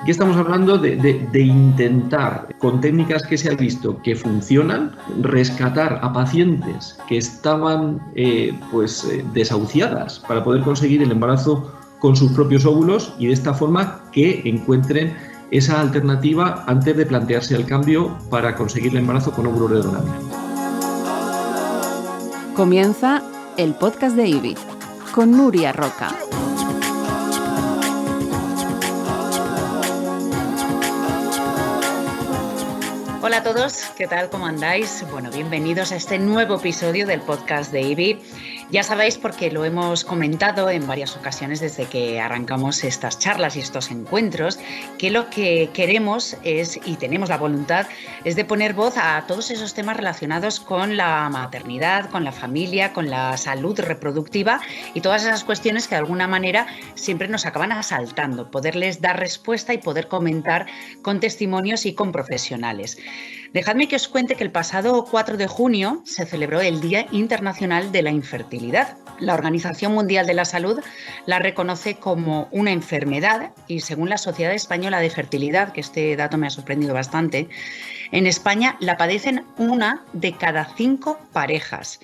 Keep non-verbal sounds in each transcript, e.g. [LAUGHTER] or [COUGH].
Aquí estamos hablando de, intentar, con técnicas que se han visto que funcionan, rescatar a pacientes que estaban eh, pues, eh, desahuciadas para poder conseguir el embarazo con sus propios óvulos y de esta forma que encuentren esa alternativa antes de plantearse el cambio para conseguir el embarazo con óvulos de donante. Comienza el podcast de IBI con Nuria Roca. Hola a todos, ¿qué tal? ¿Cómo andáis? Bueno, bienvenidos a este nuevo episodio del podcast de IBI. Ya sabéis porque lo hemos comentado en varias ocasiones desde que arrancamos estas charlas y estos encuentros, que lo que queremos es, y tenemos la voluntad, es de poner voz a todos esos temas relacionados con la maternidad, con la familia, con la salud reproductiva y todas esas cuestiones que de alguna manera siempre nos acaban asaltando, poderles dar respuesta y poder comentar con testimonios y con profesionales. Dejadme que os cuente que el pasado 4 de junio se celebró el Día Internacional de la Infertilidad. La Organización Mundial de la Salud la reconoce como una enfermedad y según la Sociedad Española de Fertilidad, que este dato me ha sorprendido bastante, en España la padecen una de cada cinco parejas.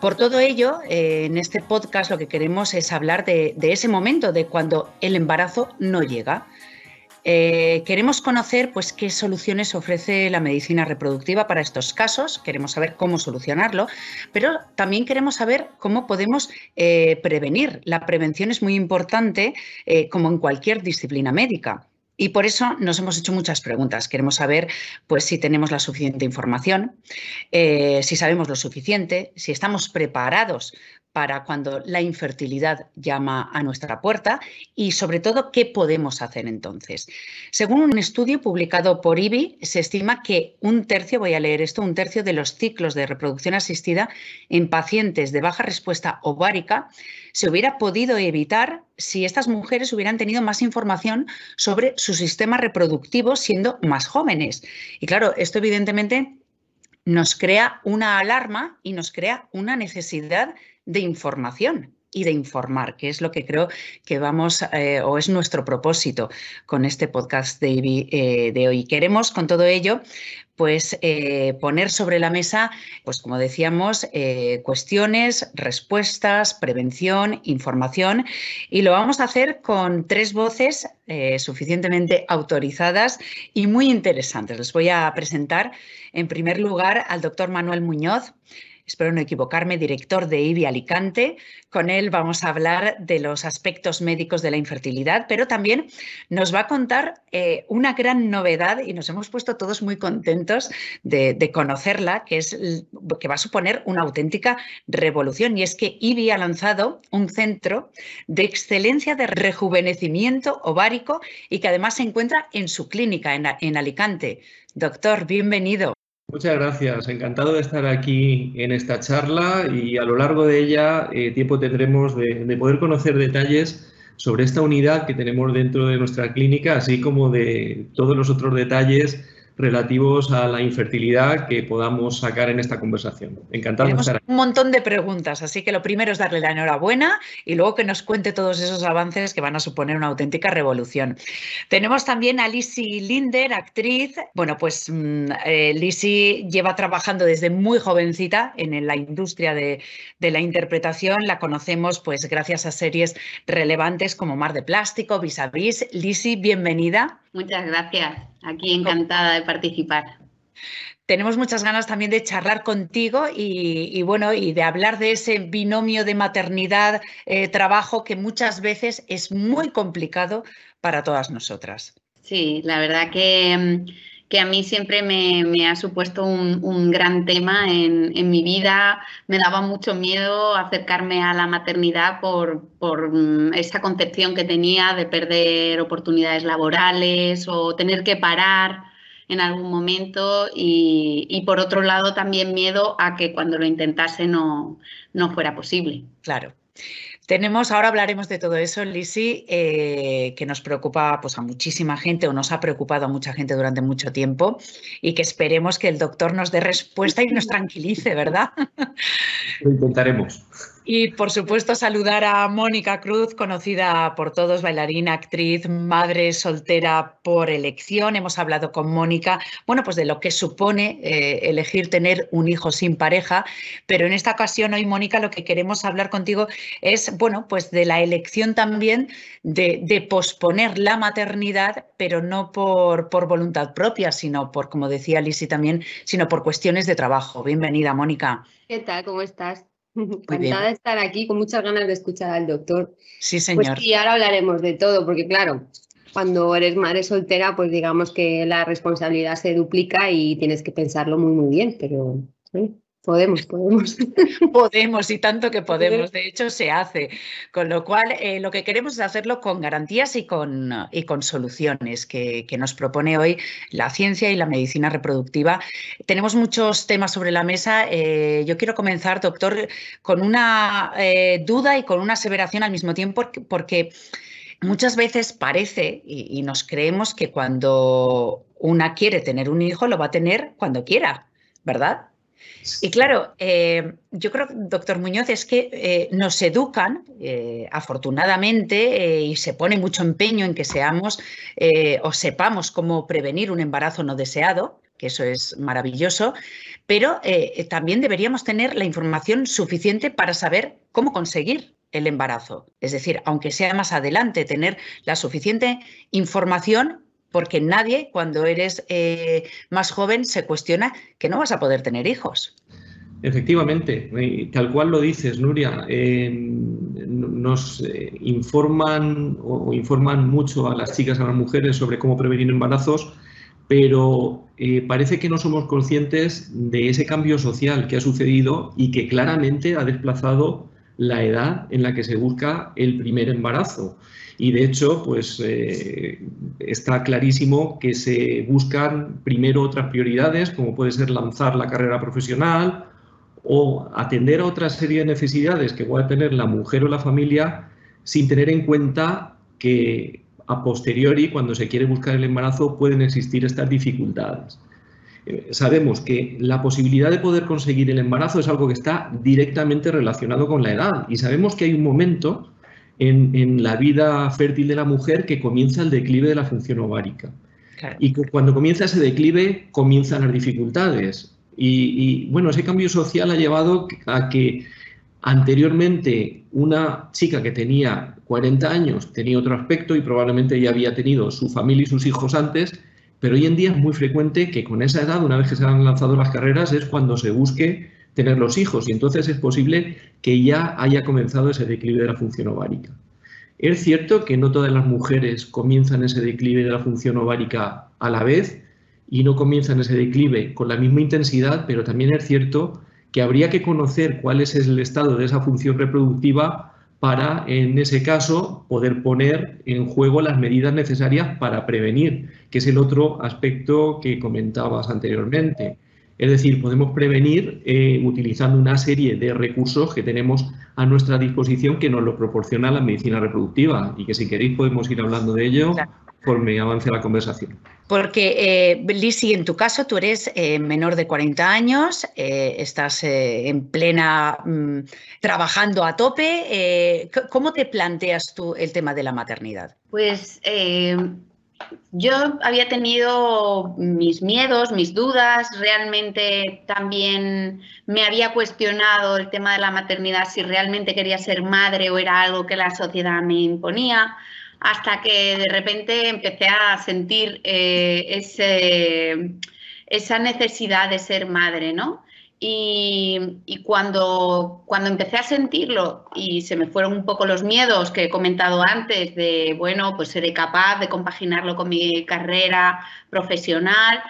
Por todo ello, eh, en este podcast lo que queremos es hablar de ese momento, de cuando el embarazo no llega. Eh, queremos conocer pues, qué soluciones ofrece la medicina reproductiva para estos casos, queremos saber cómo solucionarlo, pero también queremos saber cómo podemos eh, prevenir. La prevención es muy importante, eh, como en cualquier disciplina médica. Y por eso nos hemos hecho muchas preguntas. Queremos saber pues, si tenemos la suficiente información, si sabemos lo suficiente, si estamos preparados para cuando la infertilidad llama a nuestra puerta y sobre todo qué podemos hacer entonces. Según un estudio publicado por IBI, se estima que un tercio, voy a leer esto, un tercio de los ciclos de reproducción asistida en pacientes de baja respuesta ovárica se hubiera podido evitar si estas mujeres hubieran tenido más información sobre su sistema reproductivo siendo más jóvenes. Y claro, esto evidentemente nos crea una alarma y nos crea una necesidad de información y de informar, que es lo que creo que vamos eh, o es nuestro propósito con este podcast de, eh, de hoy. Queremos con todo ello pues eh, poner sobre la mesa, pues como decíamos, cuestiones, respuestas, prevención, información y lo vamos a hacer con tres voces suficientemente autorizadas y muy interesantes. Les voy a presentar en primer lugar al doctor Manuel Muñoz espero no equivocarme, director de IBI Alicante. Con él vamos a hablar de los aspectos médicos de la infertilidad, pero también nos va a contar eh, una gran novedad y nos hemos puesto todos muy contentos de, conocerla, que, es, que va a suponer una auténtica revolución. Y es que IBI ha lanzado un centro de excelencia de rejuvenecimiento ovárico y que además se encuentra en su clínica en Alicante. Doctor, bienvenido. Muchas gracias, encantado de estar aquí en esta charla y a lo largo de ella eh, tiempo tendremos de, poder conocer detalles sobre esta unidad que tenemos dentro de nuestra clínica, así como de todos los otros detalles relativos a la infertilidad que podamos sacar en esta conversación. Encantado de estar aquí. Un montón de preguntas, así que lo primero es darle la enhorabuena y luego que nos cuente todos esos avances que van a suponer una auténtica revolución. Tenemos también a Lisi Linder, actriz. Bueno, pues mm, eh, Lisi lleva trabajando desde muy jovencita en la industria de, de, la interpretación. La conocemos pues gracias a series relevantes como Mar de Plástico, Vis a Vis. Lisi, bienvenida. Muchas gracias. Aquí encantada de participar. Tenemos muchas ganas también de charlar contigo y, bueno, y de hablar de ese binomio de maternidad, eh, trabajo que muchas veces es muy complicado para todas nosotras. Sí, la verdad que mm, que a mí siempre me, ha supuesto un, gran tema en, mi vida. Me daba mucho miedo acercarme a la maternidad por, mm, esa concepción que tenía de perder oportunidades laborales o tener que parar en algún momento y, por otro lado también miedo a que cuando lo intentase no, no fuera posible. Claro. Tenemos, ahora hablaremos de todo eso, Lisi, eh, que nos preocupa pues, a muchísima gente o nos ha preocupado a mucha gente durante mucho tiempo y que esperemos que el doctor nos dé respuesta y nos [LAUGHS] tranquilice, ¿verdad? Lo intentaremos. Y por supuesto saludar a Mónica Cruz, conocida por todos, bailarina, actriz, madre soltera por elección. Hemos hablado con Mónica, bueno, pues de lo que supone eh, elegir tener un hijo sin pareja, pero en esta ocasión hoy, Mónica, lo que queremos hablar contigo es, bueno, pues de la elección también de, posponer la maternidad, pero no por, por voluntad propia, sino por, como decía Lisi también, sino por cuestiones de trabajo. Bienvenida, Mónica. ¿Qué tal? ¿Cómo estás? [LAUGHS] Encantada de estar aquí con muchas ganas de escuchar al doctor. Sí, pues señor. y ahora hablaremos de todo, porque claro, cuando eres madre soltera, pues digamos que la responsabilidad se duplica y tienes que pensarlo muy, muy bien, pero Podemos, podemos. [LAUGHS] Podemos y tanto que podemos. De hecho, se hace. Con lo cual, eh, lo que queremos es hacerlo con garantías y con, y con soluciones que, nos propone hoy la ciencia y la medicina reproductiva. Tenemos muchos temas sobre la mesa. Eh, yo quiero comenzar, doctor, con una eh, duda y con una aseveración al mismo tiempo, porque, muchas veces parece y nos creemos que cuando una quiere tener un hijo, lo va a tener cuando quiera, ¿verdad? Y claro, eh, yo creo, doctor Muñoz, es que eh, nos educan, eh, afortunadamente, y se pone mucho empeño en que seamos o sepamos cómo prevenir un embarazo no deseado, que eso es maravilloso, pero también deberíamos tener la información suficiente para saber cómo conseguir el embarazo. Es decir, aunque sea más adelante, tener la suficiente información porque nadie cuando eres eh, más joven se cuestiona que no vas a poder tener hijos. Efectivamente, tal cual lo dices, Nuria, nos eh, informan o informan mucho a las chicas, a las mujeres sobre cómo prevenir embarazos, pero eh, parece que no somos conscientes de ese cambio social que ha sucedido y que claramente ha desplazado la edad en la que se busca el primer embarazo. Y de hecho, pues eh, está clarísimo que se buscan primero otras prioridades, como puede ser lanzar la carrera profesional o atender a otra serie de necesidades que pueda tener la mujer o la familia sin tener en cuenta que a posteriori, cuando se quiere buscar el embarazo, pueden existir estas dificultades. Eh, sabemos que la posibilidad de poder conseguir el embarazo es algo que está directamente relacionado con la edad y sabemos que hay un momento en, la vida fértil de la mujer que comienza el declive de la función ovárica. Y cuando comienza ese declive, comienzan las dificultades. Y, bueno, ese cambio social ha llevado a que anteriormente una chica que tenía 40 años tenía otro aspecto y probablemente ya había tenido su familia y sus hijos antes, pero hoy en día es muy frecuente que con esa edad, una vez que se han lanzado las carreras, es cuando se busque tener los hijos y entonces es posible que ya haya comenzado ese declive de la función ovárica. Es cierto que no todas las mujeres comienzan ese declive de la función ovárica a la vez y no comienzan ese declive con la misma intensidad, pero también es cierto que habría que conocer cuál es el estado de esa función reproductiva para, en ese caso, poder poner en juego las medidas necesarias para prevenir, que es el otro aspecto que comentabas anteriormente. Es decir, podemos prevenir eh, utilizando una serie de recursos que tenemos a nuestra disposición que nos lo proporciona la medicina reproductiva y que si queréis podemos ir hablando de ello conforme avance la conversación. Porque, eh, Lisi, en tu caso tú eres eh, menor de 40 años, estás en plena mm, trabajando a tope. ¿Cómo te planteas tú el tema de la maternidad? Pues yo había tenido mis miedos, mis dudas, realmente también me había cuestionado el tema de la maternidad, si realmente quería ser madre o era algo que la sociedad me imponía, hasta que de repente empecé a sentir eh, esa necesidad de ser madre, ¿no? Y, cuando, cuando empecé a sentirlo y se me fueron un poco los miedos que he comentado antes de, bueno, pues seré capaz de compaginarlo con mi carrera profesional,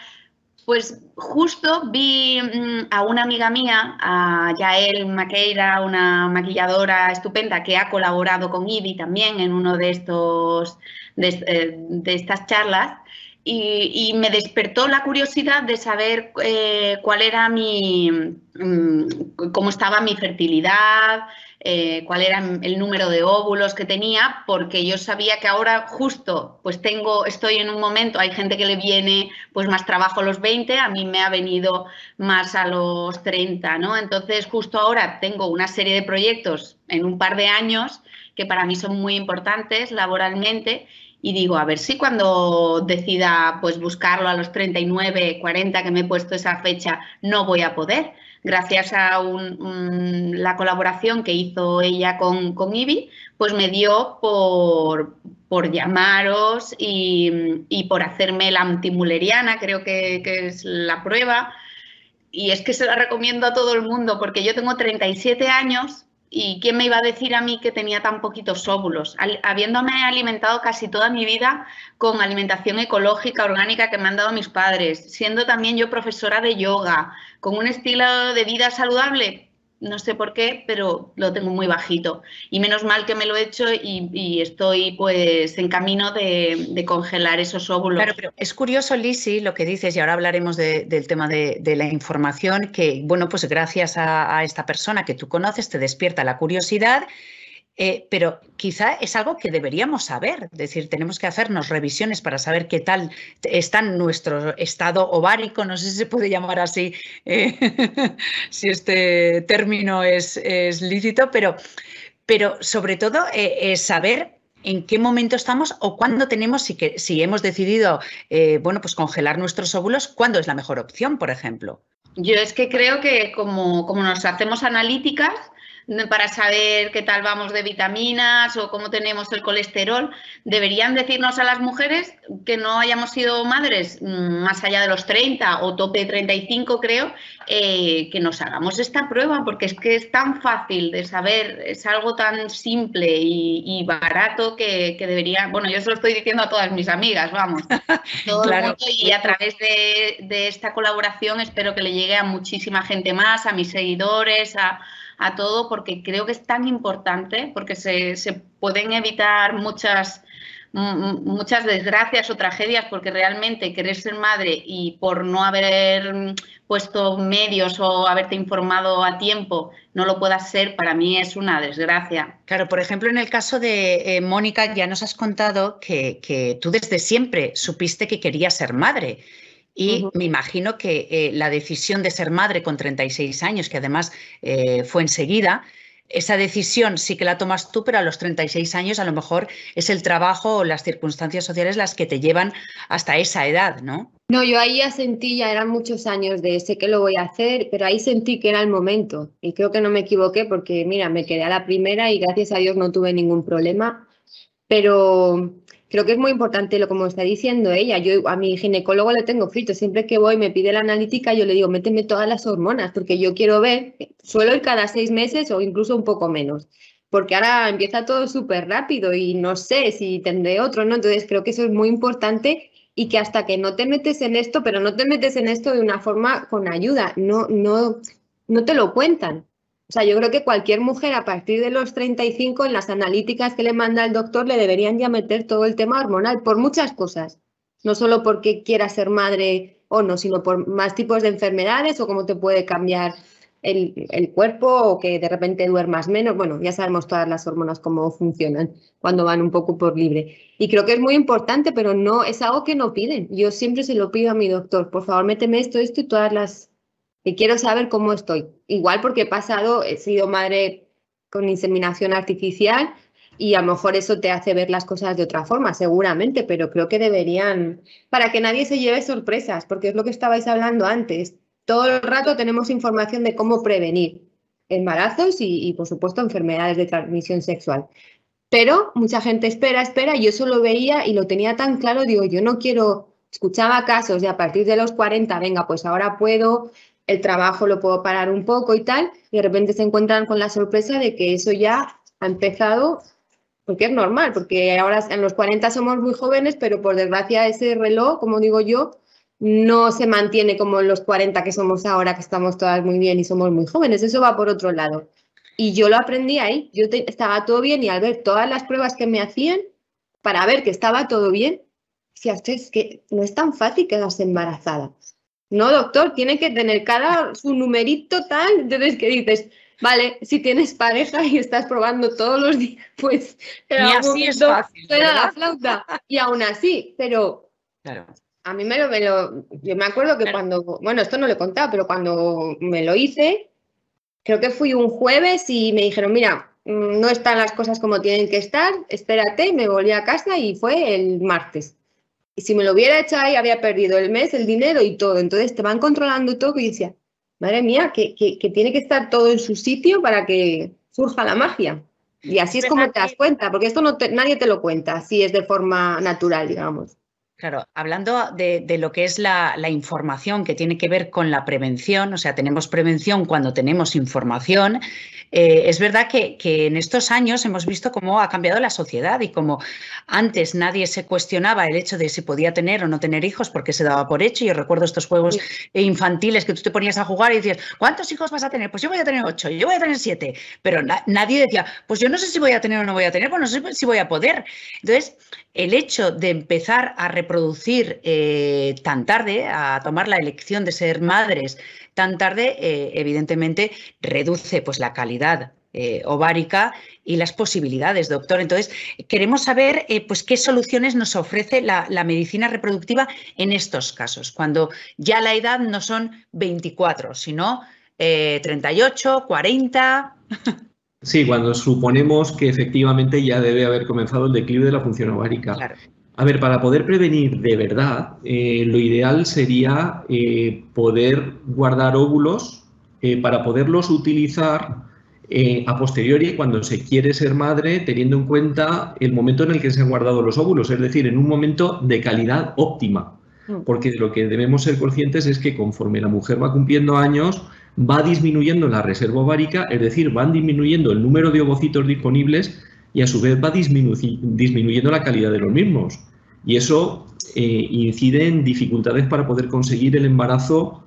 pues justo vi mm, a una amiga mía, a Yael Maqueira, una maquilladora estupenda que ha colaborado con IBI también en uno de estos de, eh, de estas charlas, y, me despertó la curiosidad de saber eh, cuál era mi, mm, cómo estaba mi fertilidad, eh, cuál era el número de óvulos que tenía, porque yo sabía que ahora justo, pues tengo, estoy en un momento, hay gente que le viene pues más trabajo a los 20, a mí me ha venido más a los 30, ¿no? Entonces justo ahora tengo una serie de proyectos en un par de años que para mí son muy importantes laboralmente y digo, a ver si cuando decida pues buscarlo a los 39, 40 que me he puesto esa fecha, no voy a poder. Gracias a la colaboración que hizo ella con, con Ibi, pues me dio por, por llamaros y, y, por hacerme la antimuleriana, creo que, que es la prueba. Y es que se la recomiendo a todo el mundo porque yo tengo 37 años ¿Y quién me iba a decir a mí que tenía tan poquitos óvulos? habiéndome alimentado casi toda mi vida con alimentación ecológica, orgánica que me han dado mis padres, siendo también yo profesora de yoga, con un estilo de vida saludable, no sé por qué, pero lo tengo muy bajito. Y menos mal que me lo he hecho y, estoy pues en camino de, congelar esos óvulos. Claro, pero es curioso, Lisi, lo que dices, y ahora hablaremos del tema de, la información, que bueno, pues gracias a esta persona que tú conoces te despierta la curiosidad eh, pero quizá es algo que deberíamos saber, es decir, tenemos que hacernos revisiones para saber qué tal está nuestro estado ovárico, no sé si se puede llamar así, eh, [LAUGHS] si este término es, lícito, pero, pero sobre todo eh, saber en qué momento estamos o cuándo tenemos, si, que, si hemos decidido bueno, pues congelar nuestros óvulos, cuándo es la mejor opción, por ejemplo. Yo es que creo que como, como nos hacemos analíticas, para saber qué tal vamos de vitaminas o cómo tenemos el colesterol, deberían decirnos a las mujeres que no hayamos sido madres mm, más allá de los 30 o tope de 35 creo, eh, que nos hagamos esta prueba porque es que es tan fácil de saber, es algo tan simple y, barato que, debería, bueno, yo se lo estoy diciendo a todas mis amigas, vamos, [LAUGHS] todo el mundo y a través de, de esta colaboración espero que le llegue a muchísima gente más, a mis seguidores, a a todo porque creo que es tan importante, porque se, pueden evitar muchas, muchas desgracias o tragedias porque realmente querer ser madre y por no haber puesto medios o haberte informado a tiempo no lo puedas ser, para mí es una desgracia. Claro, por ejemplo, en el caso de eh, Mónica, ya nos has contado que, que tú desde siempre supiste que querías ser madre. Y me imagino que eh, la decisión de ser madre con 36 años, que además eh, fue enseguida, esa decisión sí que la tomas tú, pero a los 36 años a lo mejor es el trabajo o las circunstancias sociales las que te llevan hasta esa edad, ¿no? No, yo ahí ya sentí, ya eran muchos años de sé que lo voy a hacer, pero ahí sentí que era el momento. Y creo que no me equivoqué porque, mira, me quedé a la primera y gracias a Dios no tuve ningún problema. Pero creo que es muy importante lo como está diciendo ella. Yo a mi ginecólogo le tengo frito. Siempre que voy me pide la analítica, yo le digo, méteme todas las hormonas, porque yo quiero ver, suelo ir cada seis meses o incluso un poco menos. Porque ahora empieza todo súper rápido y no sé si tendré otro, ¿no? Entonces creo que eso es muy importante y que hasta que no te metes en esto, pero no te metes en esto de una forma con ayuda, no, no, no te lo cuentan. O sea, yo creo que cualquier mujer a partir de los 35 en las analíticas que le manda el doctor le deberían ya meter todo el tema hormonal por muchas cosas. No solo porque quiera ser madre o no, sino por más tipos de enfermedades o cómo te puede cambiar el, el, cuerpo o que de repente duermas menos. Bueno, ya sabemos todas las hormonas cómo funcionan cuando van un poco por libre. Y creo que es muy importante, pero no es algo que no piden. Yo siempre se lo pido a mi doctor, por favor, méteme esto, esto y todas las y quiero saber cómo estoy. Igual porque he pasado, he sido madre con inseminación artificial y a lo mejor eso te hace ver las cosas de otra forma, seguramente, pero creo que deberían, para que nadie se lleve sorpresas, porque es lo que estabais hablando antes. Todo el rato tenemos información de cómo prevenir embarazos y, y por supuesto, enfermedades de transmisión sexual. Pero mucha gente espera, espera, y yo eso lo veía y lo tenía tan claro, digo, yo no quiero, escuchaba casos de a partir de los 40, venga, pues ahora puedo el trabajo lo puedo parar un poco y tal, y de repente se encuentran con la sorpresa de que eso ya ha empezado, porque es normal, porque ahora en los 40 somos muy jóvenes, pero por desgracia ese reloj, como digo yo, no se mantiene como en los 40 que somos ahora, que estamos todas muy bien y somos muy jóvenes, eso va por otro lado. Y yo lo aprendí ahí, yo estaba todo bien y al ver todas las pruebas que me hacían, para ver que estaba todo bien, si es que no es tan fácil quedarse embarazada. No, doctor, tiene que tener cada su numerito tal. Entonces, ¿qué dices? Vale, si tienes pareja y estás probando todos los días, pues. Y así es fácil. la flauta. Y aún así, pero. Claro. A mí me lo, me lo. Yo me acuerdo que cuando. Bueno, esto no lo he contado, pero cuando me lo hice, creo que fui un jueves y me dijeron: Mira, mm, no están las cosas como tienen que estar, espérate, me volví a casa y fue el martes. Y si me lo hubiera hecho ahí, había perdido el mes, el dinero y todo. Entonces te van controlando todo y decía, madre mía, que, tiene que estar todo en su sitio para que surja la magia. Y así es como te das cuenta, porque esto no nadie te lo cuenta, si es de forma natural, digamos. Claro, hablando de, lo que es la, información que tiene que ver con la prevención, o sea, tenemos prevención cuando tenemos información, eh, es verdad que, en estos años hemos visto cómo ha cambiado la sociedad y como antes nadie se cuestionaba el hecho de si podía tener o no tener hijos porque se daba por hecho. Yo recuerdo estos juegos infantiles que tú te ponías a jugar y decías, ¿cuántos hijos vas a tener? Pues yo voy a tener ocho, yo voy a tener siete, pero nadie decía, pues yo no sé si voy a tener o no voy a tener, pues no sé si voy a poder. Entonces, el hecho de empezar a reproducir eh, tan tarde, a tomar la elección de ser madres tan tarde, eh, evidentemente reduce pues, la calidad eh, ovárica y las posibilidades, doctor. Entonces, queremos saber pues, qué soluciones nos ofrece la, la, medicina reproductiva en estos casos, cuando ya la edad no son 24, sino 38, 40. Sí, cuando suponemos que efectivamente ya debe haber comenzado el declive de la función ovárica. A ver, para poder prevenir de verdad, eh, lo ideal sería eh, poder guardar óvulos eh, para poderlos utilizar a posteriori cuando se quiere ser madre, teniendo en cuenta el momento en el que se han guardado los óvulos, es decir, en un momento de calidad óptima. Mm. Porque lo que debemos ser conscientes es que conforme la mujer va cumpliendo años, va disminuyendo la reserva ovárica, es decir, van disminuyendo el número de ovocitos disponibles y a su vez va disminuyendo la calidad de los mismos. Y eso eh, incide en dificultades para poder conseguir el embarazo,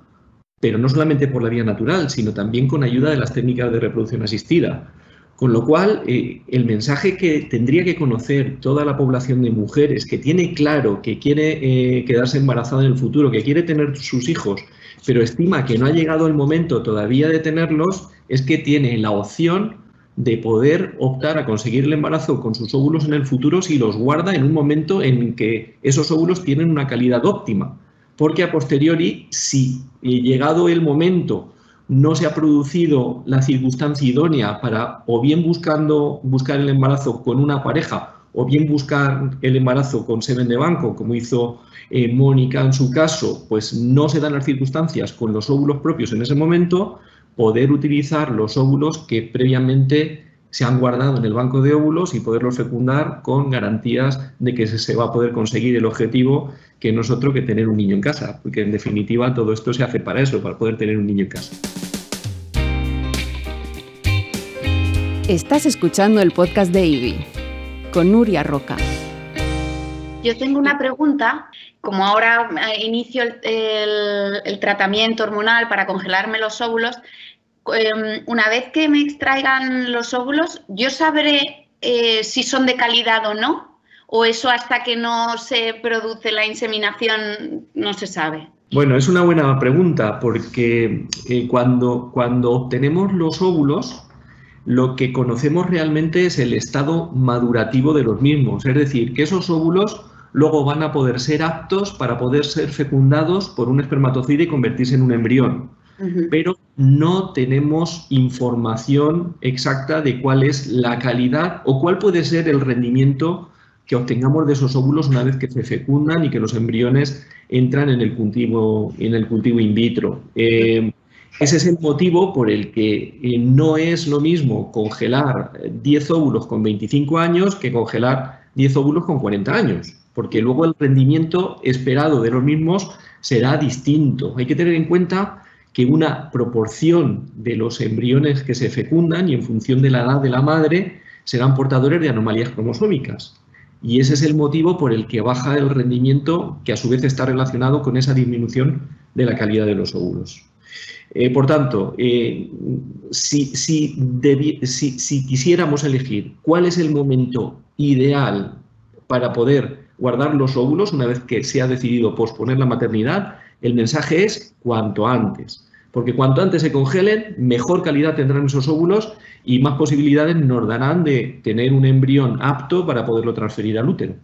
pero no solamente por la vía natural, sino también con ayuda de las técnicas de reproducción asistida. Con lo cual, eh, el mensaje que tendría que conocer toda la población de mujeres que tiene claro que quiere eh, quedarse embarazada en el futuro, que quiere tener sus hijos pero estima que no ha llegado el momento todavía de tenerlos, es que tiene la opción de poder optar a conseguir el embarazo con sus óvulos en el futuro si los guarda en un momento en que esos óvulos tienen una calidad óptima. Porque a posteriori, si llegado el momento no se ha producido la circunstancia idónea para o bien buscando buscar el embarazo con una pareja o bien buscar el embarazo con semen de banco, como hizo eh, Mónica en su caso, pues no se dan las circunstancias con los óvulos propios en ese momento, poder utilizar los óvulos que previamente se han guardado en el banco de óvulos y poderlos fecundar con garantías de que se va a poder conseguir el objetivo que no es otro que tener un niño en casa, porque en definitiva todo esto se hace para eso, para poder tener un niño en casa. Estás escuchando el podcast de IBI con Nuria Roca. Yo tengo una pregunta. Como ahora eh, inicio el, tratamiento hormonal para congelarme los óvulos, em, una vez que me extraigan los óvulos, ¿yo sabré eh, si son de calidad o no? ¿O eso hasta que no se produce la inseminación no se sabe? Bueno, es una buena pregunta porque eh, cuando, cuando obtenemos los óvulos, lo que conocemos realmente es el estado madurativo de los mismos, es decir, que esos óvulos luego van a poder ser aptos para poder ser fecundados por un espermatozoide y convertirse en un embrión. Pero no tenemos información exacta de cuál es la calidad o cuál puede ser el rendimiento que obtengamos de esos óvulos una vez que se fecundan y que los embriones entran en el cultivo, en el cultivo in vitro. Eh, ese es el motivo por el que eh, no es lo mismo congelar 10 óvulos con 25 años que congelar 10 óvulos con 40 años, porque luego el rendimiento esperado de los mismos será distinto. Hay que tener en cuenta que una proporción de los embriones que se fecundan y en función de la edad de la madre serán portadores de anomalías cromosómicas. Y ese es el motivo por el que baja el rendimiento, que a su vez está relacionado con esa disminución de la calidad de los óvulos. Eh, por tanto, eh, si, si, quisiéramos elegir cuál es el momento ideal para poder guardar los óvulos una vez que se ha decidido posponer la maternidad, el mensaje es cuanto antes. Porque cuanto antes se congelen, mejor calidad tendrán esos óvulos y más posibilidades nos darán de tener un embrión apto para poderlo transferir al útero.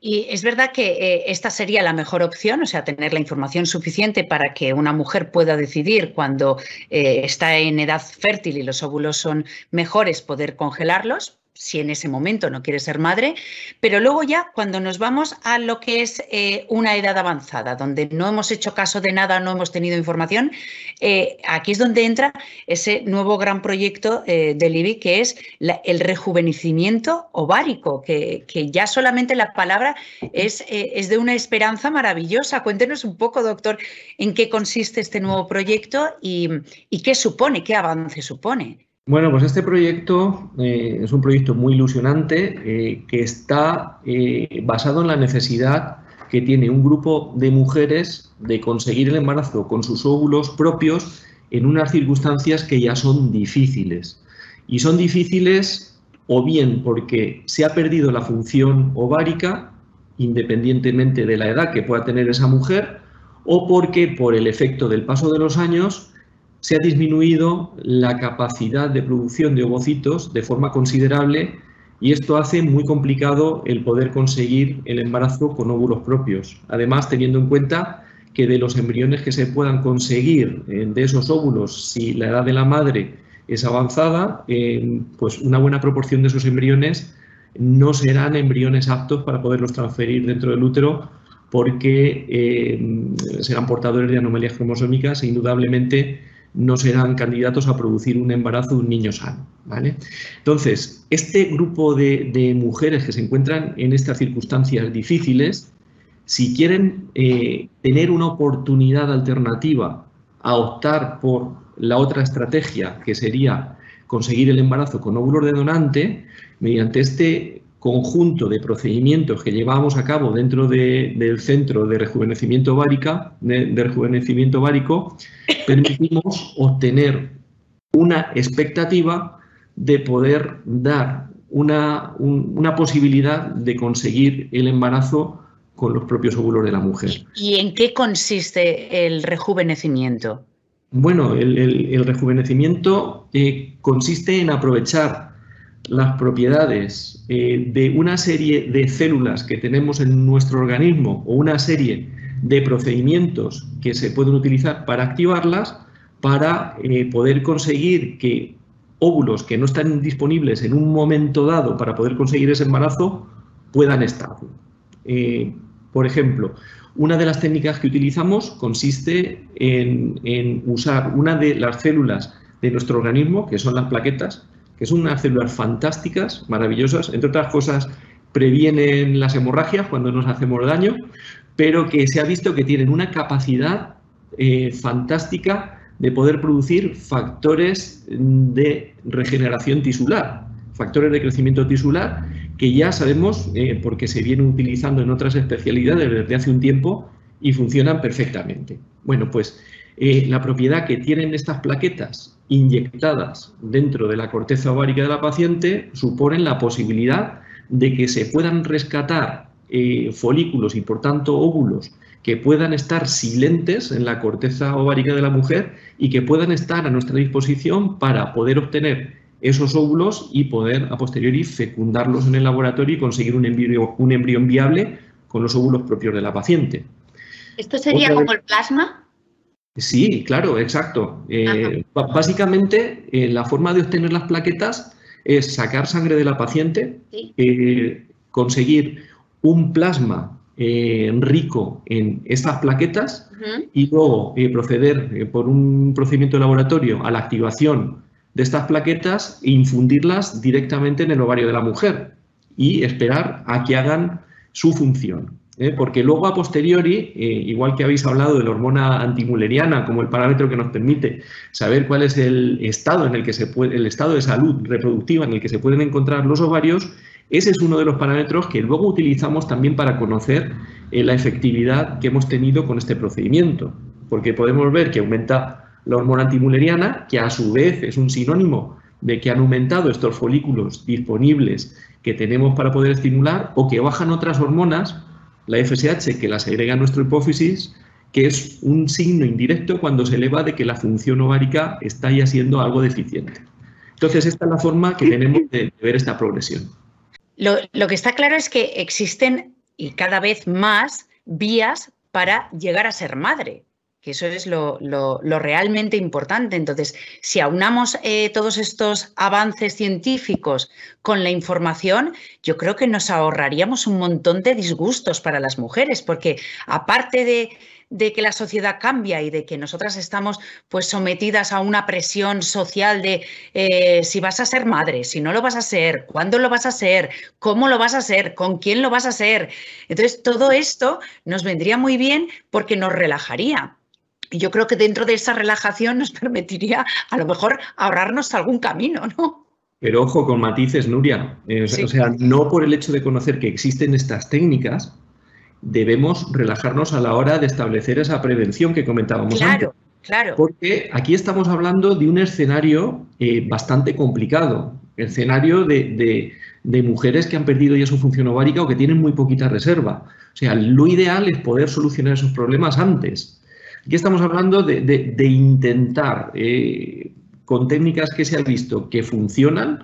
Y es verdad que eh, esta sería la mejor opción, o sea, tener la información suficiente para que una mujer pueda decidir cuando eh, está en edad fértil y los óvulos son mejores, poder congelarlos, si en ese momento no quiere ser madre, pero luego ya cuando nos vamos a lo que es eh, una edad avanzada, donde no hemos hecho caso de nada, no hemos tenido información, eh, aquí es donde entra ese nuevo gran proyecto eh, del que es el rejuvenecimiento ovárico, que, ya solamente la palabra es, es de una esperanza maravillosa. Cuéntenos un poco, doctor, en qué consiste este nuevo proyecto y, y qué supone, qué avance supone. Bueno, pues este proyecto eh, es un proyecto muy ilusionante eh, que está eh, basado en la necesidad que tiene un grupo de mujeres de conseguir el embarazo con sus óvulos propios en unas circunstancias que ya son difíciles. Y son difíciles o bien porque se ha perdido la función ovárica, independientemente de la edad que pueda tener esa mujer, o porque por el efecto del paso de los años se ha disminuido la capacidad de producción de ovocitos de forma considerable y esto hace muy complicado el poder conseguir el embarazo con óvulos propios. Además, teniendo en cuenta que de los embriones que se puedan conseguir eh, de esos óvulos, si la edad de la madre es avanzada, eh, pues una buena proporción de esos embriones no serán embriones aptos para poderlos transferir dentro del útero porque eh, serán portadores de anomalías cromosómicas e indudablemente no serán candidatos a producir un embarazo de un niño sano. ¿vale? Entonces, este grupo de, mujeres que se encuentran en estas circunstancias difíciles, si quieren eh, tener una oportunidad alternativa a optar por la otra estrategia, que sería conseguir el embarazo con óvulos de donante, mediante este conjunto de procedimientos que llevamos a cabo dentro del Centro de Rejuvenecimiento, de, rejuvenecimiento Ovárico, permitimos obtener una expectativa de poder dar una, una, posibilidad de conseguir el embarazo con los propios óvulos de la mujer. ¿Y en qué consiste el rejuvenecimiento? Bueno, el, rejuvenecimiento eh, consiste en aprovechar las propiedades eh, de una serie de células que tenemos en nuestro organismo o una serie de procedimientos que se pueden utilizar para activarlas para eh, poder conseguir que óvulos que no están disponibles en un momento dado para poder conseguir ese embarazo puedan estar. Eh, por ejemplo, una de las técnicas que utilizamos consiste en, en usar una de las células de nuestro organismo, que son las plaquetas, que son unas células fantásticas, maravillosas, entre otras cosas previenen las hemorragias cuando nos hacemos daño, pero que se ha visto que tienen una capacidad eh, fantástica de poder producir factores de regeneración tisular, factores de crecimiento tisular que ya sabemos eh, porque se vienen utilizando en otras especialidades desde hace un tiempo y funcionan perfectamente. Bueno, pues eh, la propiedad que tienen estas plaquetas inyectadas dentro de la corteza ovárica de la paciente suponen la posibilidad de que se puedan rescatar eh, folículos y por tanto óvulos que puedan estar silentes en la corteza ovárica de la mujer y que puedan estar a nuestra disposición para poder obtener esos óvulos y poder a posteriori fecundarlos en el laboratorio y conseguir un, un embrión viable con los óvulos propios de la paciente. ¿Esto sería como el plasma? Sí, claro, exacto. Eh, básicamente, eh, la forma de obtener las plaquetas es sacar sangre de la paciente, eh, conseguir un plasma rico en estas plaquetas y luego proceder por un procedimiento de laboratorio a la activación de estas plaquetas e infundirlas directamente en el ovario de la mujer y esperar a que hagan su función. ¿Eh? porque luego a posteriori, eh, igual que habéis hablado de la hormona antimuleriana como el parámetro que nos permite saber cuál es el estado en el que se puede, el estado de salud reproductiva en el que se pueden encontrar los ovarios, ese es uno de los parámetros que luego utilizamos también para conocer eh, la efectividad que hemos tenido con este procedimiento, porque podemos ver que aumenta la hormona antimuleriana, que a su vez es un sinónimo de que han aumentado estos folículos disponibles que tenemos para poder estimular o que bajan otras hormonas, la FSH, que las agrega nuestra hipófisis, que es un signo indirecto cuando se eleva de que la función ovárica está ya siendo algo deficiente. Entonces, esta es la forma que tenemos de, ver esta progresión. Lo, lo que está claro es que existen y cada vez más vías para llegar a ser madre que eso es lo, realmente importante. Entonces, si aunamos eh, todos estos avances científicos con la información, yo creo que nos ahorraríamos un montón de disgustos para las mujeres, porque aparte de, que la sociedad cambia y de que nosotras estamos pues sometidas a una presión social de eh, si vas a ser madre, si no lo vas a ser, cuándo lo vas a ser, cómo lo vas a ser, con quién lo vas a ser. Entonces, todo esto nos vendría muy bien porque nos relajaría. Y yo creo que dentro de esa relajación nos [LAUGHS] permitiría a lo mejor ahorrarnos algún camino, ¿no? Pero ojo con matices, Nuria. Eh, o sea, no por el hecho de conocer que existen estas técnicas, debemos relajarnos a la hora de establecer esa prevención que comentábamos claro, antes. Claro. Porque aquí estamos hablando de un escenario eh, bastante complicado. Escenario de, de mujeres que han perdido ya su función ovárica o que tienen muy poquita reserva. O sea, lo ideal es poder solucionar esos problemas antes. Aquí estamos hablando de, intentar, eh, con técnicas que se han visto que funcionan,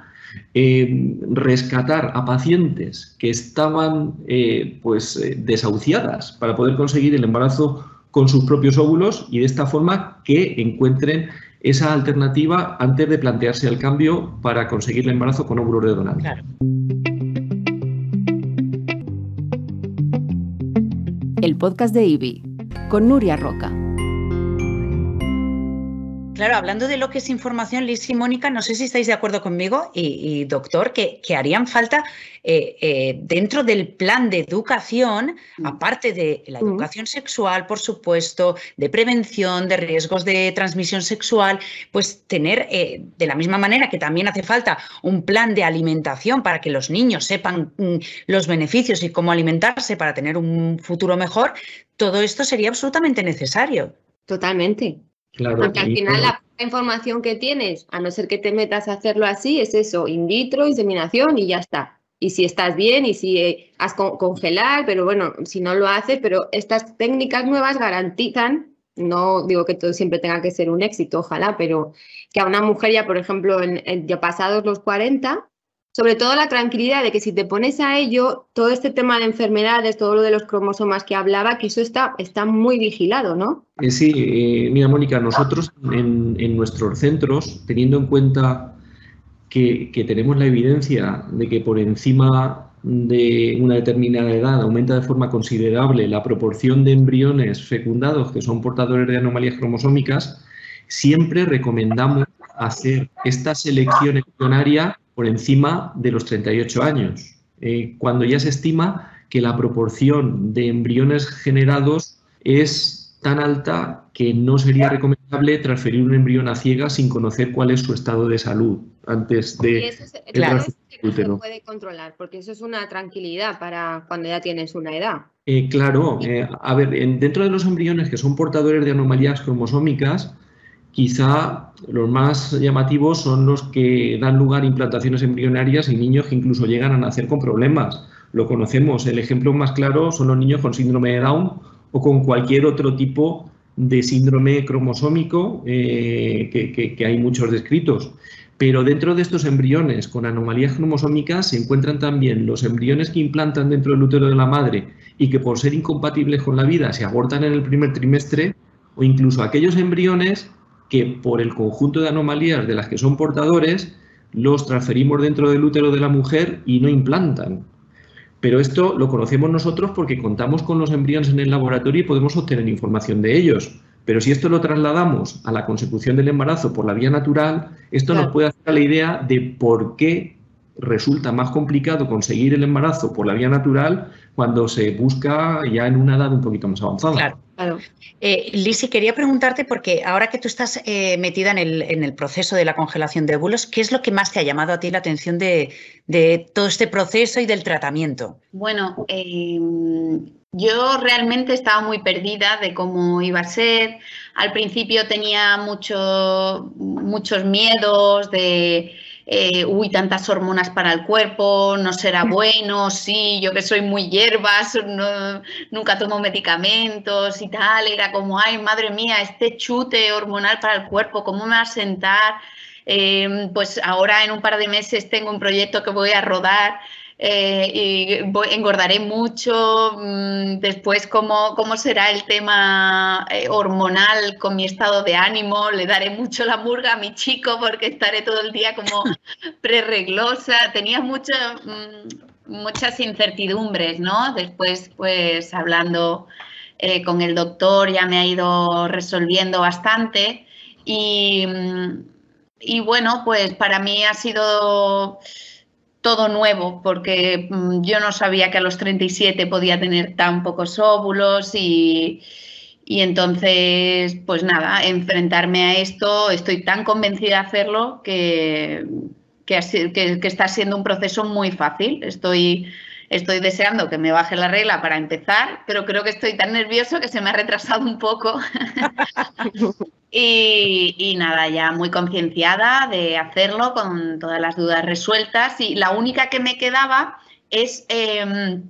eh, rescatar a pacientes que estaban eh, pues, desahuciadas para poder conseguir el embarazo con sus propios óvulos y de esta forma que encuentren esa alternativa antes de plantearse el cambio para conseguir el embarazo con óvulos de donante. El podcast de IBI con Nuria Roca. Claro, hablando de lo que es información, Liz y Mónica, no sé si estáis de acuerdo conmigo y, doctor, que, harían falta eh, eh, dentro del plan de educación, mm. aparte de la mm. educación sexual, por supuesto, de prevención de riesgos de transmisión sexual, pues tener, eh, de la misma manera que también hace falta un plan de alimentación para que los niños sepan mm, los beneficios y cómo alimentarse para tener un futuro mejor, todo esto sería absolutamente necesario. Totalmente. Porque al final la información que tienes, a no ser que te metas a hacerlo así, es eso, in vitro, inseminación y ya está. Y si estás bien y si eh, has congelar, pero bueno, si no lo haces, pero estas técnicas nuevas garantizan, no digo que todo siempre tenga que ser un éxito, ojalá, pero que a una mujer ya, por ejemplo, en, ya pasados los 40, sobre todo la tranquilidad de que si te pones a ello, todo este tema de enfermedades, todo lo de los cromosomas que hablaba, que eso está, está muy vigilado, ¿no? Eh, sí, eh, mira, Mónica, nosotros en, nuestros centros, teniendo en cuenta que, tenemos la evidencia de que por encima de una determinada edad aumenta de forma considerable la proporción de embriones fecundados que son portadores de anomalías cromosómicas, siempre recomendamos hacer esta selección embrionaria por encima de los 38 años, eh, cuando ya se estima que la proporción de embriones generados es tan alta que no sería recomendable transferir un embrión a ciega sin conocer cuál es su estado de salud antes de... Eso claro, se puede controlar, porque eso es una tranquilidad para cuando ya tienes una edad. Eh, claro, eh, a ver, dentro de los embriones que son portadores de anomalías cromosómicas, Quizá los más llamativos son los que dan lugar a implantaciones embrionarias en niños que incluso llegan a nacer con problemas. Lo conocemos. El ejemplo más claro son los niños con síndrome de Down o con cualquier otro tipo de síndrome cromosómico eh, que, hay muchos descritos. Pero dentro de estos embriones con anomalías cromosómicas se encuentran también los embriones que implantan dentro del útero de la madre y que por ser incompatibles con la vida se abortan en el primer trimestre, o incluso aquellos embriones que por el conjunto de anomalías de las que son portadores, los transferimos dentro del útero de la mujer y no implantan. Pero esto lo conocemos nosotros porque contamos con los embriones en el laboratorio y podemos obtener información de ellos. Pero si esto lo trasladamos a la consecución del embarazo por la vía natural, esto nos puede hacer la idea de por qué resulta más complicado conseguir el embarazo por la vía natural cuando se busca ya en una edad un poquito más avanzada. Claro. Eh, Lisi, quería preguntarte, porque ahora que tú estás eh, metida en el, proceso de la congelación de óvulos, ¿qué es lo que más te ha llamado a ti la atención de, todo este proceso y del tratamiento? Bueno, em, yo realmente estaba muy perdida de cómo iba a ser. Al principio tenía mucho, muchos miedos de eh, uy, tantas hormonas para el cuerpo, no será [LAUGHS] bueno, sí, yo que soy muy hierbas, nunca tomo medicamentos y tal, era como, ay, madre mía, este chute hormonal para el cuerpo, ¿cómo me va a sentar? Em, pues ahora en un par de meses tengo un proyecto que voy a rodar eh, y engordaré mucho, mm, después cómo, cómo, será el tema eh, hormonal con mi estado de ánimo, le daré mucho la murga a mi chico porque estaré todo el día como [LAUGHS] prereglosa, tenía mucho, mm, muchas incertidumbres, ¿no? Después, pues hablando eh, con el doctor ya me ha ido resolviendo bastante y, mm, y bueno, pues para mí ha sido todo nuevo, porque mm, yo no sabía que a los 37 podía tener tan pocos óvulos y, entonces, pues nada, enfrentarme a esto, estoy tan convencida de hacerlo que, que, que, está siendo un proceso muy fácil. Estoy, estoy deseando que me baje la regla para empezar, pero creo que estoy tan nervioso que se me ha retrasado un poco. [LAUGHS] Y, nada, ya muy concienciada de hacerlo con todas las dudas resueltas. Y la única que me quedaba es eh,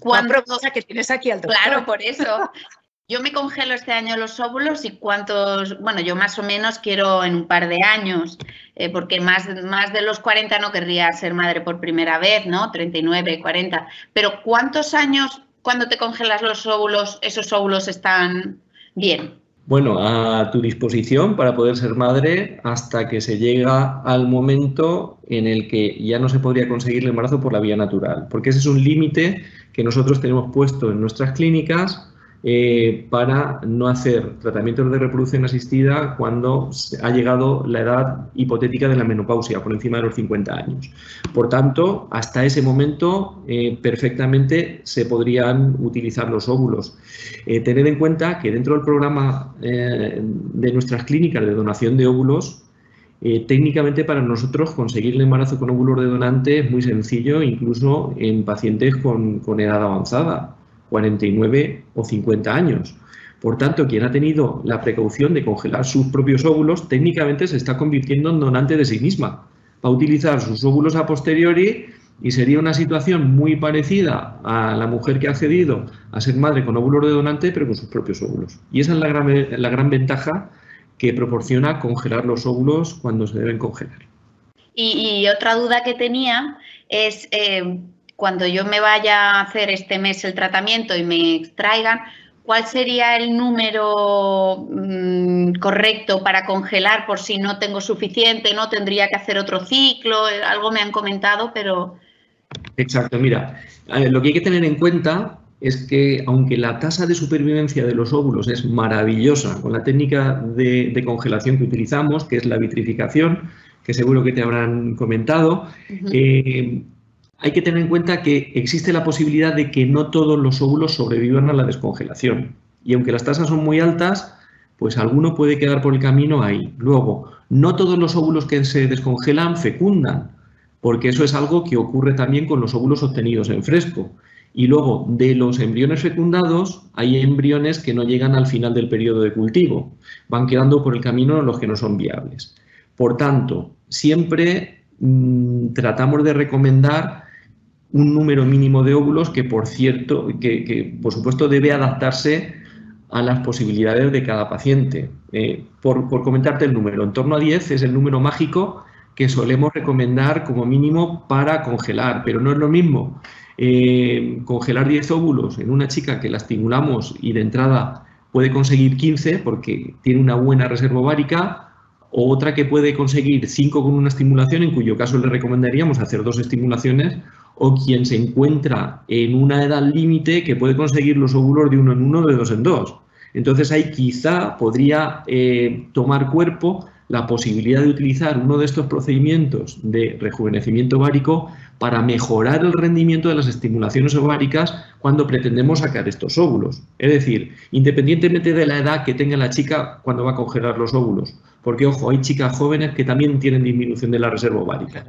cuántos... que tienes aquí al Claro, por eso. Yo me congelo este año los óvulos y cuántos, bueno, yo más o menos quiero en un par de años, eh, porque más, más de los 40 no querría ser madre por primera vez, ¿no? 39, 40. Pero ¿cuántos años cuando te congelas los óvulos, esos óvulos están bien? Bueno, a tu disposición para poder ser madre hasta que se llega al momento en el que ya no se podría conseguir el embarazo por la vía natural, porque ese es un límite que nosotros tenemos puesto en nuestras clínicas eh, para no hacer tratamientos de reproducción asistida cuando ha llegado la edad hipotética de la menopausia, por encima de los 50 años. Por tanto, hasta ese momento eh, perfectamente se podrían utilizar los óvulos. Eh, tened en cuenta que dentro del programa de nuestras clínicas de donación de óvulos, técnicamente para nosotros conseguir el embarazo con óvulos de donante es muy sencillo, incluso en pacientes con edad avanzada. 49 o 50 años. Por tanto, quien ha tenido la precaución de congelar sus propios óvulos, técnicamente se está convirtiendo en donante de sí misma. Va a utilizar sus óvulos a posteriori y sería una situación muy parecida a la mujer que ha accedido a ser madre con óvulos de donante, pero con sus propios óvulos. Y esa es la gran, la gran ventaja que proporciona congelar los óvulos cuando se deben congelar. Y, otra duda que tenía es, eh, cuando yo me vaya a hacer este mes el tratamiento y me extraigan, ¿cuál sería el número mm, correcto para congelar por si no tengo suficiente, no tendría que hacer otro ciclo? Eh, algo me han comentado, pero... Exacto, mira, lo que hay que tener en cuenta es que aunque la tasa de supervivencia de los óvulos es maravillosa con la técnica de, congelación que utilizamos, que es la vitrificación, que seguro que te habrán comentado, hay que tener en cuenta que existe la posibilidad de que no todos los óvulos sobrevivan a la descongelación. Y aunque las tasas son muy altas, pues alguno puede quedar por el camino ahí. Luego, no todos los óvulos que se descongelan fecundan, porque eso es algo que ocurre también con los óvulos obtenidos en fresco. Y luego, de los embriones fecundados, hay embriones que no llegan al final del periodo de cultivo. Van quedando por el camino los que no son viables. Por tanto, siempre mm, tratamos de recomendar un número mínimo de óvulos que, por cierto, que, por supuesto debe adaptarse a las posibilidades de cada paciente. Eh, por, comentarte el número, en torno a 10 es el número mágico que solemos recomendar como mínimo para congelar, pero no es lo mismo eh, congelar 10 óvulos en una chica que la estimulamos y de entrada puede conseguir 15 porque tiene una buena reserva ovárica, o otra que puede conseguir 5 con una estimulación, en cuyo caso le recomendaríamos hacer dos estimulaciones, o quien se encuentra en una edad límite que puede conseguir los óvulos de uno en uno, de dos en dos. Entonces ahí quizá podría eh, tomar cuerpo la posibilidad de utilizar uno de estos procedimientos de rejuvenecimiento ovárico para mejorar el rendimiento de las estimulaciones ováricas cuando pretendemos sacar estos óvulos. Es decir, independientemente de la edad que tenga la chica cuando va a congelar los óvulos, porque ojo, hay chicas jóvenes que también tienen disminución de la reserva ovárica.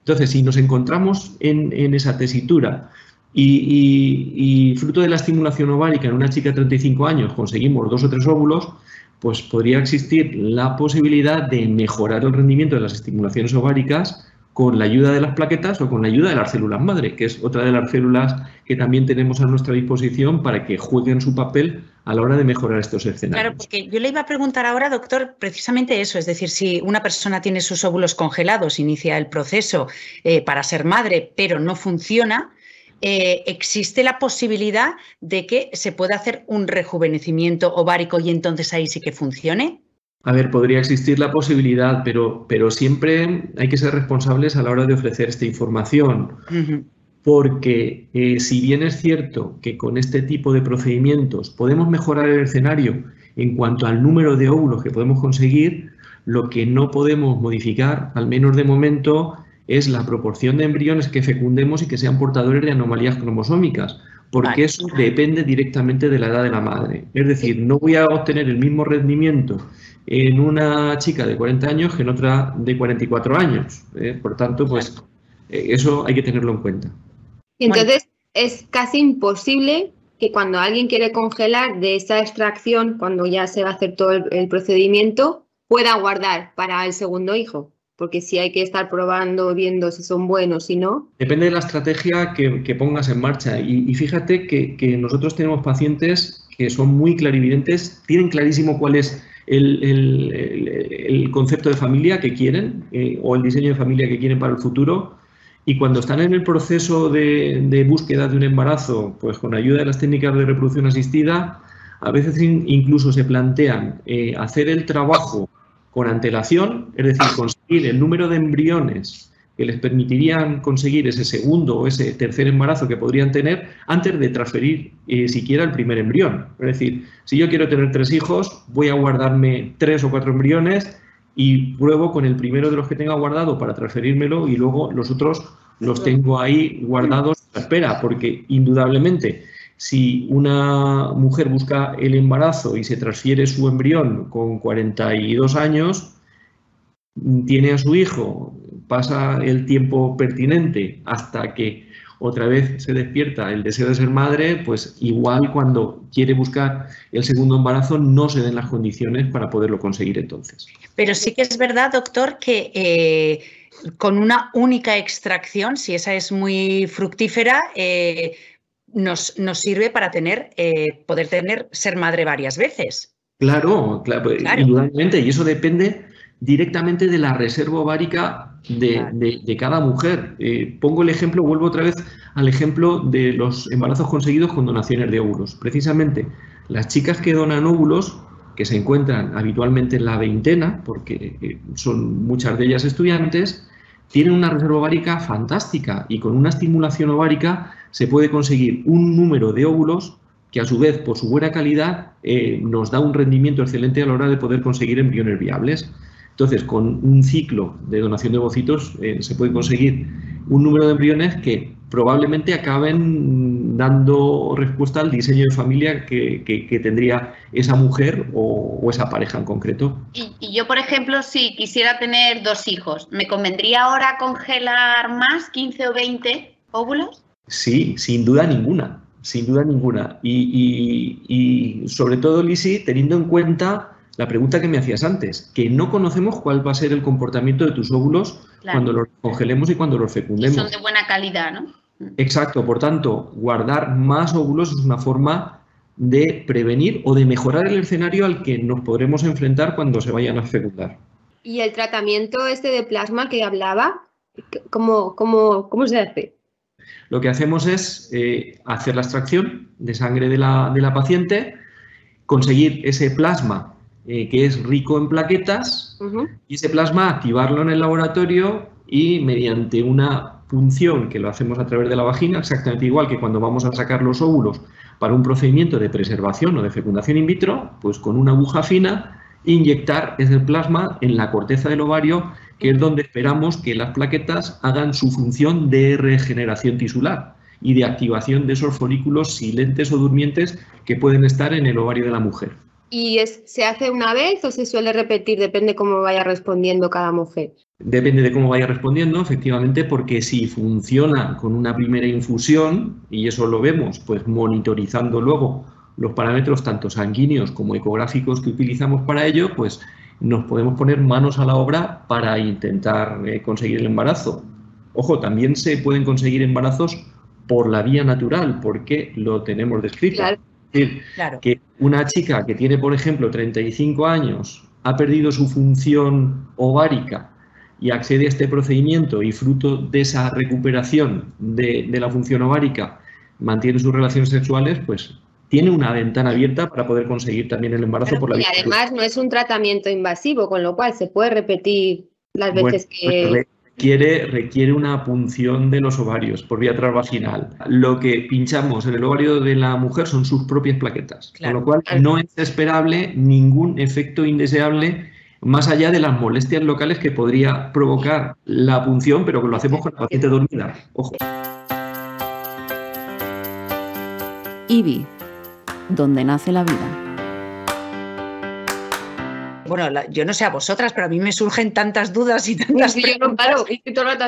Entonces, si nos encontramos en, esa tesitura y, fruto de la estimulación ovárica en una chica de 35 años conseguimos dos o tres óvulos, pues podría existir la posibilidad de mejorar el rendimiento de las estimulaciones ováricas con la ayuda de las plaquetas o con la ayuda de las células madre, que es otra de las células que también tenemos a nuestra disposición para que jueguen su papel a la hora de mejorar estos escenarios. Claro, porque yo le iba a preguntar ahora, doctor, precisamente eso, es decir, si una persona tiene sus óvulos congelados, inicia el proceso eh, para ser madre, pero no funciona, eh, ¿existe la posibilidad de que se pueda hacer un rejuvenecimiento ovárico y entonces ahí sí que funcione? A ver, podría existir la posibilidad, pero, pero siempre hay que ser responsables a la hora de ofrecer esta información. Porque eh, si bien es cierto que con este tipo de procedimientos podemos mejorar el escenario en cuanto al número de óvulos que podemos conseguir, lo que no podemos modificar, al menos de momento, es la proporción de embriones que fecundemos y que sean portadores de anomalías cromosómicas, porque eso depende directamente de la edad de la madre. Es decir, no voy a obtener el mismo rendimiento en una chica de 40 años que en otra de 44 años. ¿eh? Por tanto, pues eh, eso hay que tenerlo en cuenta. Entonces, es casi imposible que cuando alguien quiere congelar de esa extracción, cuando ya se va a hacer todo el, procedimiento, pueda guardar para el segundo hijo porque si hay que estar probando, viendo si son buenos, y no. Depende de la estrategia que, pongas en marcha. Y, fíjate que, nosotros tenemos pacientes que son muy clarividentes, tienen clarísimo cuál es el, concepto de familia que quieren eh, o el diseño de familia que quieren para el futuro. Y cuando están en el proceso de, búsqueda de un embarazo, pues con ayuda de las técnicas de reproducción asistida, a veces incluso se plantean eh, hacer el trabajo con antelación, es decir, conseguir el número de embriones que les permitirían conseguir ese segundo o ese tercer embarazo que podrían tener antes de transferir eh, siquiera el primer embrión. Es decir, si yo quiero tener tres hijos, voy a guardarme tres o cuatro embriones y pruebo con el primero de los que tenga guardado para transferírmelo y luego los otros los tengo ahí guardados a espera, porque indudablemente si una mujer busca el embarazo y se transfiere su embrión con 42 años, tiene a su hijo, pasa el tiempo pertinente hasta que otra vez se despierta el deseo de ser madre, pues igual cuando quiere buscar el segundo embarazo no se den las condiciones para poderlo conseguir entonces. Pero sí que es verdad, doctor, que eh, con una única extracción, si esa es muy fructífera, eh, nos, nos, sirve para tener, eh, poder tener, ser madre varias veces. Claro, claro, indudablemente, y eso depende directamente de la reserva ovárica de, cada mujer. Eh, pongo el ejemplo, vuelvo otra vez al ejemplo de los embarazos conseguidos con donaciones de óvulos. Precisamente, las chicas que donan óvulos, que se encuentran habitualmente en la veintena, porque eh, son muchas de ellas estudiantes, tienen una reserva ovárica fantástica y con una estimulación ovárica se puede conseguir un número de óvulos que a su vez, por su buena calidad, eh, nos da un rendimiento excelente a la hora de poder conseguir embriones viables. Entonces, con un ciclo de donación de ovocitos eh, se puede conseguir un número de embriones que probablemente acaben dando respuesta al diseño de familia que, tendría esa mujer o, esa pareja en concreto. Y, yo, por ejemplo, si quisiera tener dos hijos, ¿me convendría ahora congelar más, 15 o 20 óvulos? Sí, sin duda ninguna, sin duda ninguna. Y, y sobre todo, Lisi, teniendo en cuenta la pregunta que me hacías antes, que no conocemos cuál va a ser el comportamiento de tus óvulos cuando los congelemos y cuando los fecundemos. son de buena calidad, ¿no? Exacto, por tanto, guardar más óvulos es una forma de prevenir o de mejorar el escenario al que nos podremos enfrentar cuando se vayan a fecundar. ¿Y el tratamiento este de plasma que hablaba, cómo, cómo, cómo se hace? Lo que hacemos es eh, hacer la extracción de sangre de la, de la paciente, conseguir ese plasma eh, que es rico en plaquetas, y ese plasma activarlo en el laboratorio y mediante una punción que lo hacemos a través de la vagina, exactamente igual que cuando vamos a sacar los óvulos para un procedimiento de preservación o de fecundación in vitro, pues con una aguja fina inyectar ese plasma en la corteza del ovario, que es donde esperamos que las plaquetas hagan su función de regeneración tisular y de activación de esos folículos silentes o durmientes que pueden estar en el ovario de la mujer. ¿Y es, se hace una vez o se suele repetir? Depende cómo vaya respondiendo cada mujer. Depende de cómo vaya respondiendo, efectivamente, porque si funciona con una primera infusión, y eso lo vemos, pues monitorizando luego los parámetros tanto sanguíneos como ecográficos que utilizamos para ello, pues nos podemos poner manos a la obra para intentar eh, conseguir el embarazo. Ojo, también se pueden conseguir embarazos por la vía natural, porque lo tenemos descrito. Claro. Es decir, que una chica que tiene, por ejemplo, 35 años, ha perdido su función ovárica y accede a este procedimiento y fruto de esa recuperación de, de la función ovárica mantiene sus relaciones sexuales, pues tiene una ventana abierta para poder conseguir también el embarazo por la vía. Y además no es un tratamiento invasivo, con lo cual se puede repetir las veces que... Pues requiere, requiere una punción de los ovarios por vía transvaginal. Lo que pinchamos en el ovario de la mujer son sus propias plaquetas, con lo cual no es esperable ningún efecto indeseable más allá de las molestias locales que podría provocar la punción, pero que lo hacemos con la paciente dormida. Ojo. IBI, donde nace la vida. Bueno, yo no sé a vosotras, pero a mí me surgen tantas dudas y tantas [LAUGHS] sí, no paro,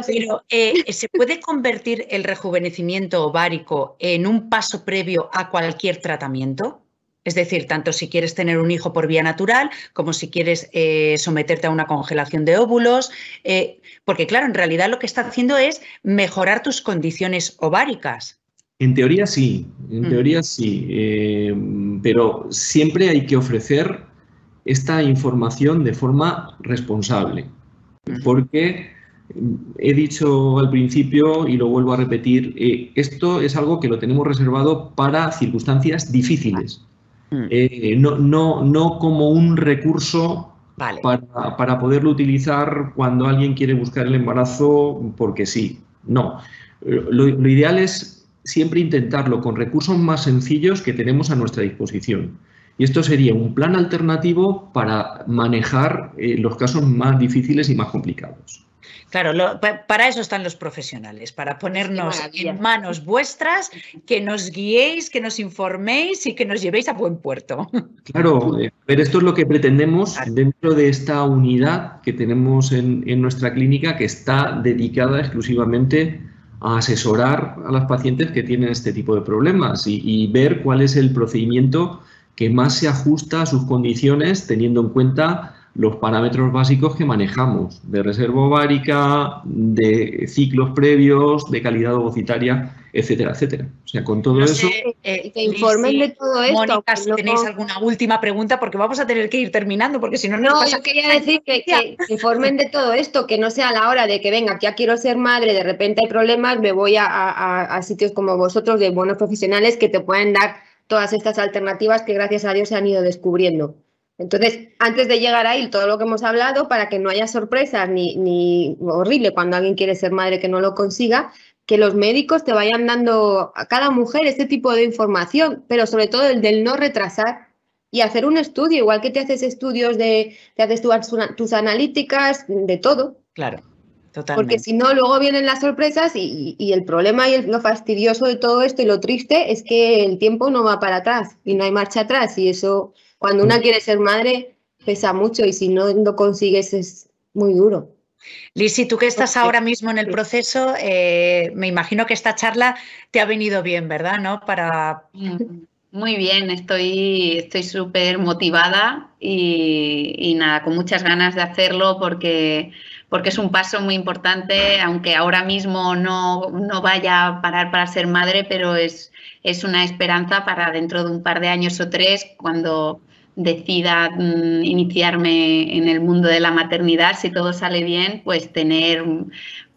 Pero, eh, ¿se puede convertir el rejuvenecimiento ovárico en un paso previo a cualquier tratamiento? Es decir, tanto si quieres tener un hijo por vía natural como si quieres eh, someterte a una congelación de óvulos, eh, porque claro, en realidad lo que está haciendo es mejorar tus condiciones ováricas. En teoría sí, en mm. teoría sí, eh, pero siempre hay que ofrecer esta información de forma responsable, mm. porque mm, he dicho al principio y lo vuelvo a repetir, eh, esto es algo que lo tenemos reservado para circunstancias difíciles, eh, no, no, no, como un recurso para, para poderlo utilizar cuando alguien quiere buscar el embarazo porque sí, no. Lo, lo ideal es siempre intentarlo con recursos más sencillos que tenemos a nuestra disposición. Y esto sería un plan alternativo para manejar eh, los casos más difíciles y más complicados. Claro, para eso están los profesionales, para ponernos en manos vuestras, que nos guiéis, que nos informéis y que nos llevéis a buen puerto. [LAUGHS] Claro, eh, pero esto es lo que pretendemos dentro de esta unidad que tenemos en, en nuestra clínica que está dedicada exclusivamente a asesorar a las pacientes que tienen este tipo de problemas y, ver cuál es el procedimiento que más se ajusta a sus condiciones teniendo en cuenta los parámetros básicos que manejamos de reserva ovárica, de ciclos previos, de calidad ovocitaria, etcétera, etcétera. O sea, con todo eso... Eh, que informen de todo esto. Mónica, si tenéis alguna última pregunta, porque vamos a tener que ir terminando, porque si no... No, pasa yo quería decir que, que, informen de todo esto, que no sea la hora de que venga, ya quiero ser madre, de repente hay problemas, me voy a, a, a sitios como vosotros, de buenos profesionales, que te pueden dar todas estas alternativas que gracias a Dios se han ido descubriendo. Entonces, antes de llegar ahí, todo lo que hemos hablado, para que no haya sorpresas ni, ni horrible cuando alguien quiere ser madre que no lo consiga, que los médicos te vayan dando a cada mujer este tipo de información, pero sobre todo el del no retrasar y hacer un estudio, igual que te haces estudios de, te haces tus analíticas, de todo. Claro. Totalmente. Porque si no, luego vienen las sorpresas y, y el problema y lo fastidioso de todo esto y lo triste es que el tiempo no va para atrás y no hay marcha atrás y eso cuando una mm. quiere ser madre pesa mucho y si no lo consigues es muy duro. Lisi, tú que estás ahora mismo en el proceso, eh, me imagino que esta charla te ha venido bien, ¿verdad? ¿No? Para... Muy bien, estoy súper motivada y, nada, con muchas ganas de hacerlo porque, porque es un paso muy importante, aunque ahora mismo no, no vaya a parar para ser madre, pero es, es una esperanza para dentro de un par de años o tres, cuando decida mm, iniciarme en el mundo de la maternidad, si todo sale bien, pues tener,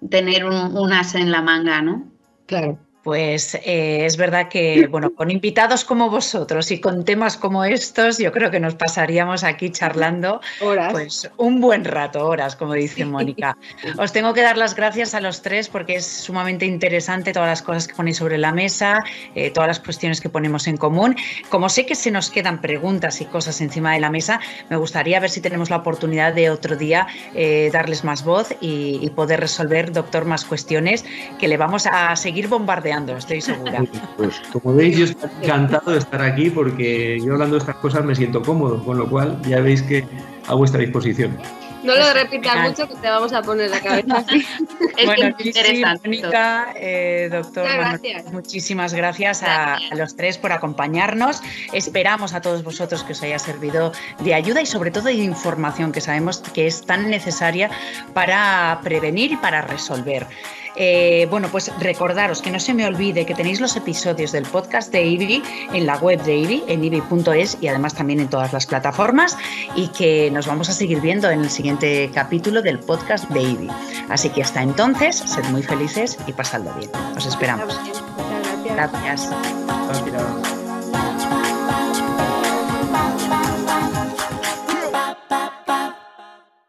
tener un, un as en la manga, ¿no? Claro pues eh, es verdad que, bueno, con invitados como vosotros y con temas como estos, yo creo que nos pasaríamos aquí charlando horas. pues un buen rato, horas, como dice Mónica. Os tengo que dar las gracias a los tres porque es sumamente interesante todas las cosas que ponéis sobre la mesa, eh, todas las cuestiones que ponemos en común. Como sé que se nos quedan preguntas y cosas encima de la mesa, me gustaría ver si tenemos la oportunidad de otro día eh, darles más voz y, y poder resolver, doctor, más cuestiones que le vamos a seguir bombardeando estoy segura. Pues como veis, yo estoy encantado de estar aquí porque yo hablando de estas cosas me siento cómodo, con lo cual ya veis que a vuestra disposición. No lo repitas mucho que te vamos a poner la cabeza [LAUGHS] así. es bueno, interesante. Mónica, eh, doctor, muchísimas gracias, A, a, los tres por acompañarnos. Esperamos a todos vosotros que os haya servido de ayuda y sobre todo de información que sabemos que es tan necesaria para prevenir y para resolver. Eh, bueno, pues recordaros que no se me olvide que tenéis los episodios del podcast de IBI en la web de IBI, en IBI.es y además también en todas las plataformas y que nos vamos a seguir viendo en el siguiente capítulo del podcast de IBI. Así que hasta entonces, sed muy felices y pasadlo bien. Os esperamos. Gracias. Gracias.